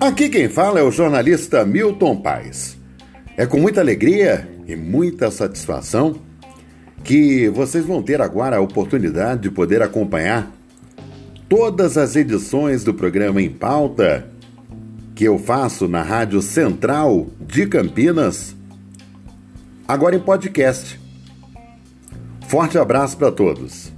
Aqui quem fala é o jornalista Milton Paes. É com muita alegria e muita satisfação que vocês vão ter agora a oportunidade de poder acompanhar todas as edições do programa Em Pauta que eu faço na Rádio Central de Campinas, agora em podcast. Forte abraço para todos.